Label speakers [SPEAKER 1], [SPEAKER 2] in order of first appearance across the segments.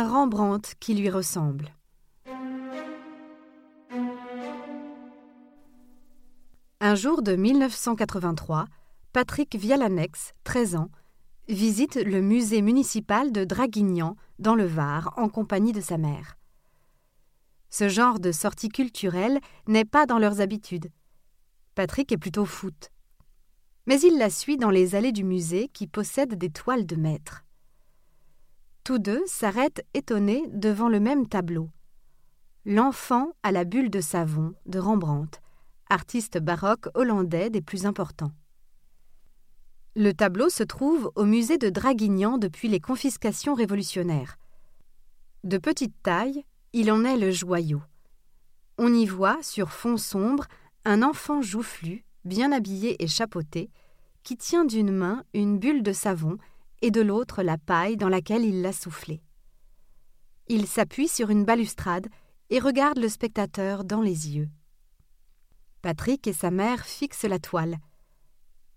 [SPEAKER 1] Un Rembrandt qui lui ressemble. Un jour de 1983, Patrick Vialanex, 13 ans, visite le musée municipal de Draguignan, dans le Var, en compagnie de sa mère. Ce genre de sortie culturelle n'est pas dans leurs habitudes. Patrick est plutôt foot. Mais il la suit dans les allées du musée qui possède des toiles de maître. Tous deux s'arrêtent étonnés devant le même tableau. L'enfant à la bulle de savon de Rembrandt, artiste baroque hollandais des plus importants. Le tableau se trouve au musée de Draguignan depuis les confiscations révolutionnaires. De petite taille, il en est le joyau. On y voit, sur fond sombre, un enfant joufflu, bien habillé et chapeauté, qui tient d'une main une bulle de savon et de l'autre la paille dans laquelle il l'a soufflée. Il s'appuie sur une balustrade et regarde le spectateur dans les yeux. Patrick et sa mère fixent la toile.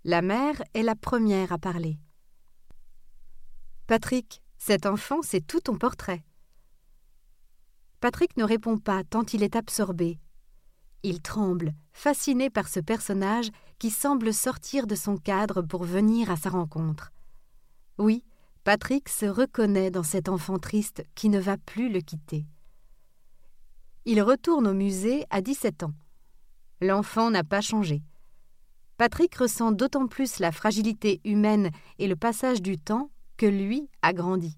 [SPEAKER 1] La mère est la première à parler. Patrick, cet enfant, c'est tout ton portrait. Patrick ne répond pas tant il est absorbé. Il tremble, fasciné par ce personnage qui semble sortir de son cadre pour venir à sa rencontre. Oui, Patrick se reconnaît dans cet enfant triste qui ne va plus le quitter. Il retourne au musée à 17 ans. L'enfant n'a pas changé. Patrick ressent d'autant plus la fragilité humaine et le passage du temps que lui a grandi.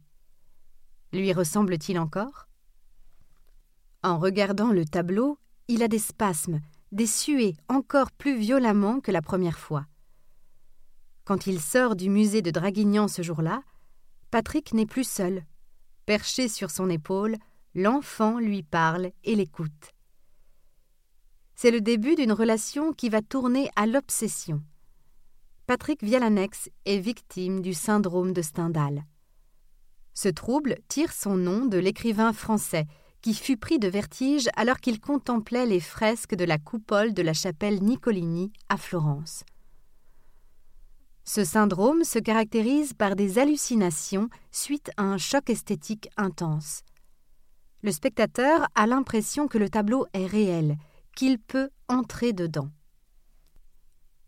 [SPEAKER 1] Lui ressemble-t-il encore? En regardant le tableau, il a des spasmes, des suées encore plus violemment que la première fois. Quand il sort du musée de Draguignan ce jour-là, Patrick n'est plus seul. Perché sur son épaule, l'enfant lui parle et l'écoute. C'est le début d'une relation qui va tourner à l'obsession. Patrick Vialanex est victime du syndrome de Stendhal. Ce trouble tire son nom de l'écrivain français qui fut pris de vertige alors qu'il contemplait les fresques de la coupole de la chapelle Niccolini à Florence. Ce syndrome se caractérise par des hallucinations suite à un choc esthétique intense. Le spectateur a l'impression que le tableau est réel, qu'il peut entrer dedans.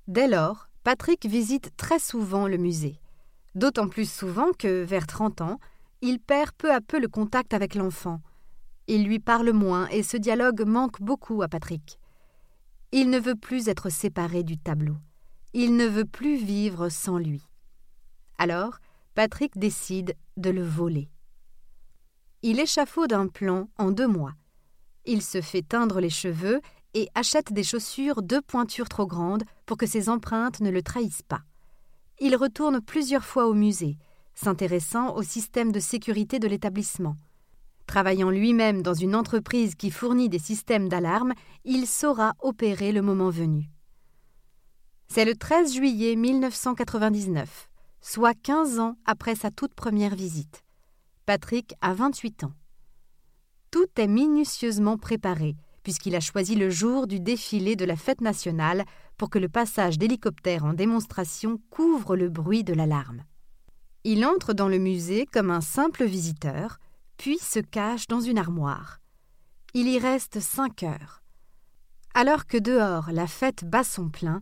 [SPEAKER 1] Dès lors, Patrick visite très souvent le musée, d'autant plus souvent que, vers 30 ans, il perd peu à peu le contact avec l'enfant, il lui parle moins et ce dialogue manque beaucoup à Patrick. Il ne veut plus être séparé du tableau. Il ne veut plus vivre sans lui. Alors, Patrick décide de le voler. Il échafaude un plan en deux mois. Il se fait teindre les cheveux et achète des chaussures deux pointures trop grandes pour que ses empreintes ne le trahissent pas. Il retourne plusieurs fois au musée, s'intéressant au système de sécurité de l'établissement. Travaillant lui-même dans une entreprise qui fournit des systèmes d'alarme, il saura opérer le moment venu. C'est le 13 juillet 1999, soit 15 ans après sa toute première visite. Patrick a 28 ans. Tout est minutieusement préparé, puisqu'il a choisi le jour du défilé de la fête nationale pour que le passage d'hélicoptères en démonstration couvre le bruit de l'alarme. Il entre dans le musée comme un simple visiteur, puis se cache dans une armoire. Il y reste cinq heures. Alors que dehors la fête bat son plein,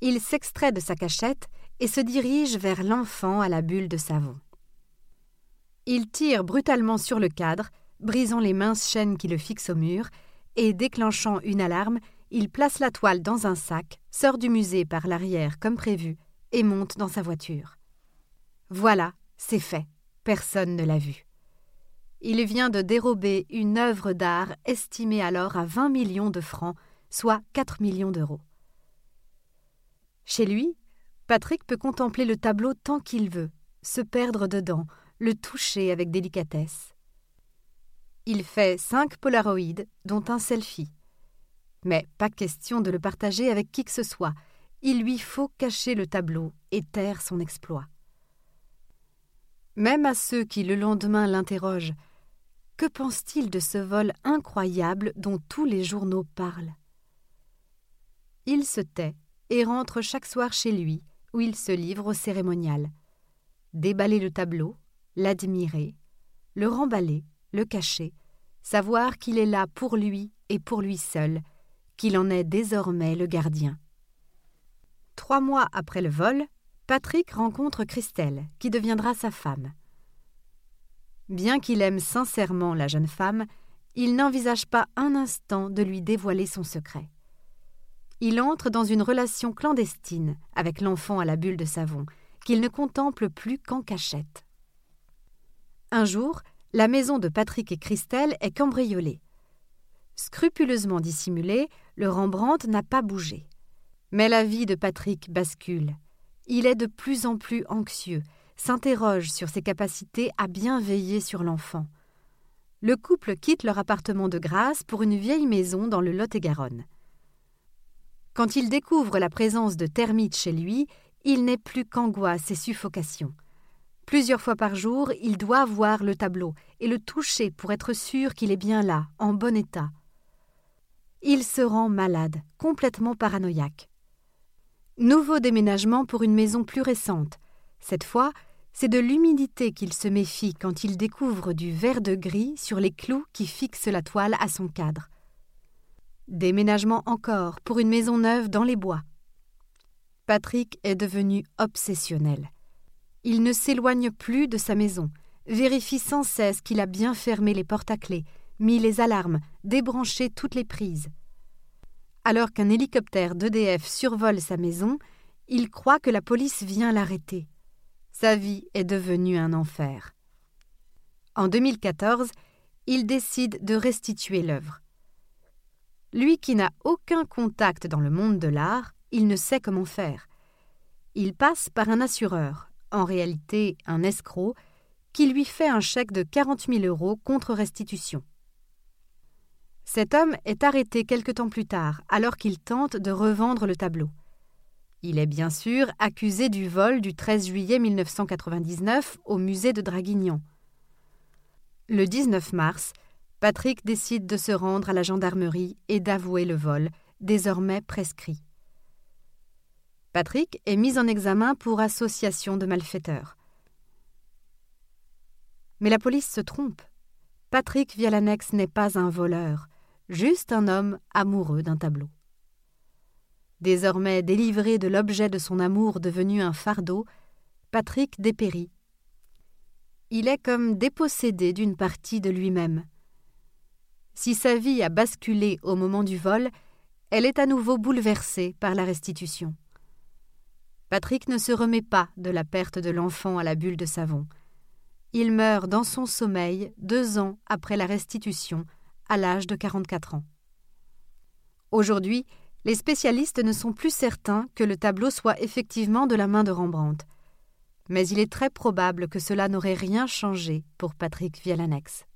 [SPEAKER 1] il s'extrait de sa cachette et se dirige vers l'enfant à la bulle de savon. Il tire brutalement sur le cadre, brisant les minces chaînes qui le fixent au mur, et déclenchant une alarme, il place la toile dans un sac, sort du musée par l'arrière comme prévu, et monte dans sa voiture. Voilà, c'est fait. Personne ne l'a vu. Il vient de dérober une œuvre d'art estimée alors à 20 millions de francs, soit 4 millions d'euros. Chez lui, Patrick peut contempler le tableau tant qu'il veut, se perdre dedans, le toucher avec délicatesse. Il fait cinq polaroïdes, dont un selfie. Mais pas question de le partager avec qui que ce soit. Il lui faut cacher le tableau et taire son exploit. Même à ceux qui le lendemain l'interrogent, que pense-t-il de ce vol incroyable dont tous les journaux parlent? Il se tait et rentre chaque soir chez lui, où il se livre au cérémonial. Déballer le tableau, l'admirer, le remballer, le cacher, savoir qu'il est là pour lui et pour lui seul, qu'il en est désormais le gardien. Trois mois après le vol, Patrick rencontre Christelle, qui deviendra sa femme. Bien qu'il aime sincèrement la jeune femme, il n'envisage pas un instant de lui dévoiler son secret. Il entre dans une relation clandestine avec l'enfant à la bulle de savon, qu'il ne contemple plus qu'en cachette. Un jour, la maison de Patrick et Christelle est cambriolée. Scrupuleusement dissimulé, le Rembrandt n'a pas bougé. Mais la vie de Patrick bascule. Il est de plus en plus anxieux, s'interroge sur ses capacités à bien veiller sur l'enfant. Le couple quitte leur appartement de grâce pour une vieille maison dans le Lot-et-Garonne. Quand il découvre la présence de termites chez lui, il n'est plus qu'angoisse et suffocation. Plusieurs fois par jour, il doit voir le tableau et le toucher pour être sûr qu'il est bien là, en bon état. Il se rend malade, complètement paranoïaque. Nouveau déménagement pour une maison plus récente. Cette fois, c'est de l'humidité qu'il se méfie quand il découvre du vert de gris sur les clous qui fixent la toile à son cadre. Déménagement encore pour une maison neuve dans les bois. Patrick est devenu obsessionnel. Il ne s'éloigne plus de sa maison, vérifie sans cesse qu'il a bien fermé les portes à clé, mis les alarmes, débranché toutes les prises. Alors qu'un hélicoptère d'EDF survole sa maison, il croit que la police vient l'arrêter. Sa vie est devenue un enfer. En 2014, il décide de restituer l'œuvre. Lui qui n'a aucun contact dans le monde de l'art, il ne sait comment faire. Il passe par un assureur, en réalité un escroc, qui lui fait un chèque de 40 000 euros contre restitution. Cet homme est arrêté quelque temps plus tard, alors qu'il tente de revendre le tableau. Il est bien sûr accusé du vol du 13 juillet 1999 au musée de Draguignan. Le 19 mars, Patrick décide de se rendre à la gendarmerie et d'avouer le vol, désormais prescrit. Patrick est mis en examen pour association de malfaiteurs. Mais la police se trompe. Patrick Vialanex n'est pas un voleur, juste un homme amoureux d'un tableau. Désormais délivré de l'objet de son amour devenu un fardeau, Patrick dépérit. Il est comme dépossédé d'une partie de lui-même. Si sa vie a basculé au moment du vol, elle est à nouveau bouleversée par la restitution. Patrick ne se remet pas de la perte de l'enfant à la bulle de savon. Il meurt dans son sommeil deux ans après la restitution, à l'âge de 44 ans. Aujourd'hui, les spécialistes ne sont plus certains que le tableau soit effectivement de la main de Rembrandt. Mais il est très probable que cela n'aurait rien changé pour Patrick Vialanex.